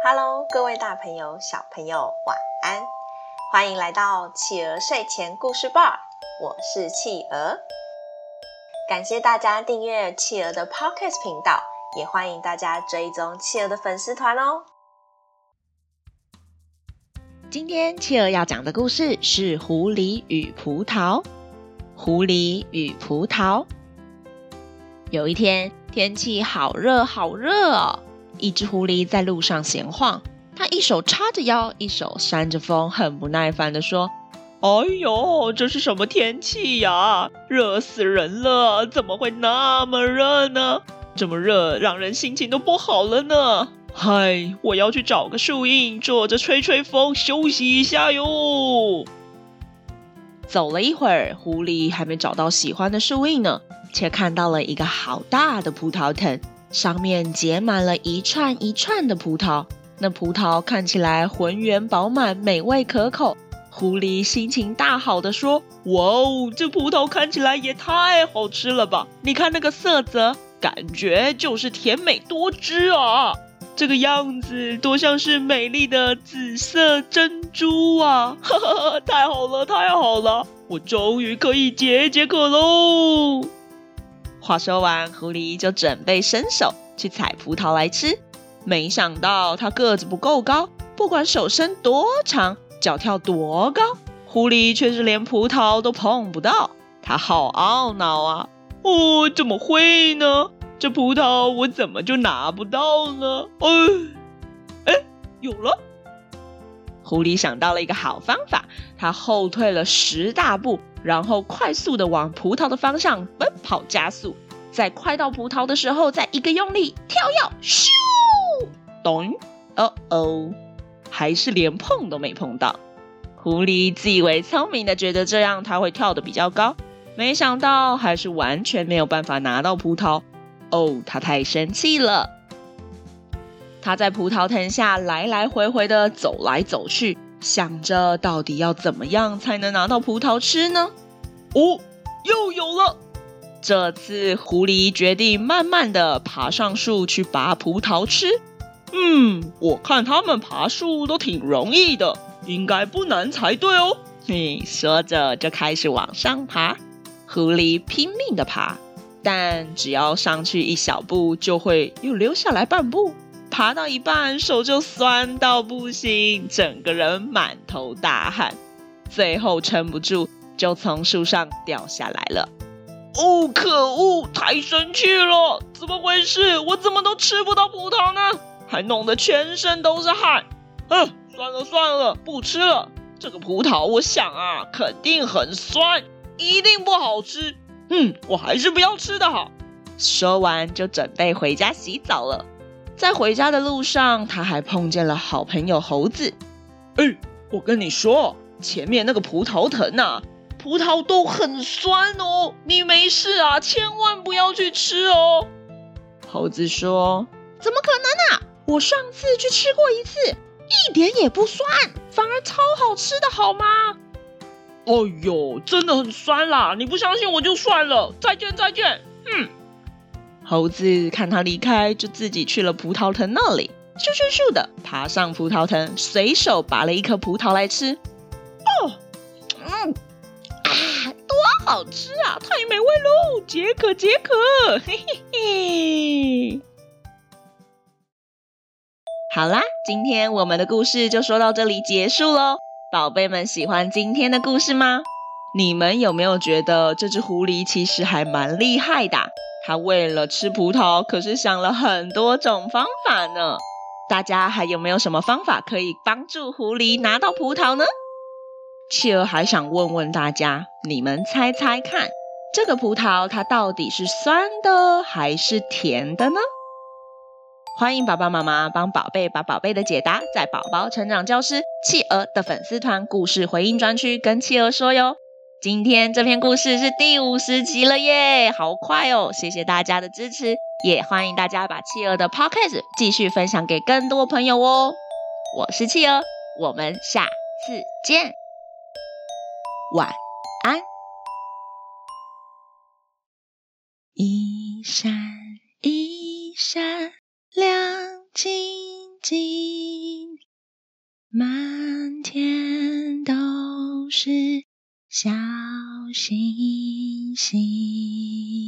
Hello，各位大朋友、小朋友，晚安！欢迎来到企鹅睡前故事吧，我是企鹅。感谢大家订阅企鹅的 Podcast 频道，也欢迎大家追踪企鹅的粉丝团哦。今天企鹅要讲的故事是《狐狸与葡萄》。狐狸与葡萄。有一天，天气好热好热哦。一只狐狸在路上闲晃，它一手叉着腰，一手扇着风，很不耐烦地说：“哎呦，这是什么天气呀？热死人了！怎么会那么热呢？这么热，让人心情都不好了呢。嗨，我要去找个树荫，坐着吹吹风，休息一下哟。”走了一会儿，狐狸还没找到喜欢的树荫呢，却看到了一个好大的葡萄藤。上面结满了一串一串的葡萄，那葡萄看起来浑圆饱满，美味可口。狐狸心情大好的说：“哇哦，这葡萄看起来也太好吃了吧！你看那个色泽，感觉就是甜美多汁啊！这个样子多像是美丽的紫色珍珠啊！哈哈，太好了，太好了，我终于可以解解渴喽！”话说完，狐狸就准备伸手去采葡萄来吃。没想到它个子不够高，不管手伸多长，脚跳多高，狐狸却是连葡萄都碰不到。它好懊恼啊！哦，怎么会呢？这葡萄我怎么就拿不到呢？哎，哎，有了！狐狸想到了一个好方法，它后退了十大步。然后快速的往葡萄的方向奔跑加速，在快到葡萄的时候，再一个用力跳跃，咻，咚，哦哦，还是连碰都没碰到。狐狸自以为聪明的觉得这样它会跳得比较高，没想到还是完全没有办法拿到葡萄。哦，它太生气了。它在葡萄藤下来来回回的走来走去。想着到底要怎么样才能拿到葡萄吃呢？哦，又有了！这次狐狸决定慢慢地爬上树去拔葡萄吃。嗯，我看他们爬树都挺容易的，应该不难才对哦。嘿，说着就开始往上爬。狐狸拼命地爬，但只要上去一小步，就会又留下来半步。爬到一半，手就酸到不行，整个人满头大汗，最后撑不住，就从树上掉下来了。哦，可恶！太生气了！怎么回事？我怎么都吃不到葡萄呢？还弄得全身都是汗。嗯，算了算了，不吃了。这个葡萄，我想啊，肯定很酸，一定不好吃。嗯，我还是不要吃的好。说完，就准备回家洗澡了。在回家的路上，他还碰见了好朋友猴子。哎，我跟你说，前面那个葡萄藤呐，葡萄都很酸哦，你没事啊，千万不要去吃哦。猴子说：“怎么可能啊？我上次去吃过一次，一点也不酸，反而超好吃的，好吗？”哎呦，真的很酸啦！你不相信我就算了，再见再见。嗯。猴子看他离开，就自己去了葡萄藤那里，咻咻咻的爬上葡萄藤，随手拔了一颗葡萄来吃。哦，嗯，啊，多好吃啊，太美味喽，解渴解渴，嘿嘿嘿。好啦，今天我们的故事就说到这里结束喽。宝贝们喜欢今天的故事吗？你们有没有觉得这只狐狸其实还蛮厉害的？他为了吃葡萄，可是想了很多种方法呢。大家还有没有什么方法可以帮助狐狸拿到葡萄呢？企鹅还想问问大家，你们猜猜看，这个葡萄它到底是酸的还是甜的呢？欢迎爸爸妈妈帮宝贝把宝贝的解答，在宝宝成长教室企鹅的粉丝团故事回应专区跟企鹅说哟。今天这篇故事是第五十集了耶，好快哦！谢谢大家的支持，也欢迎大家把企鹅的 Podcast 继续分享给更多朋友哦。我是企鹅，我们下次见，晚安。一闪一闪亮晶晶。满天都是小星星。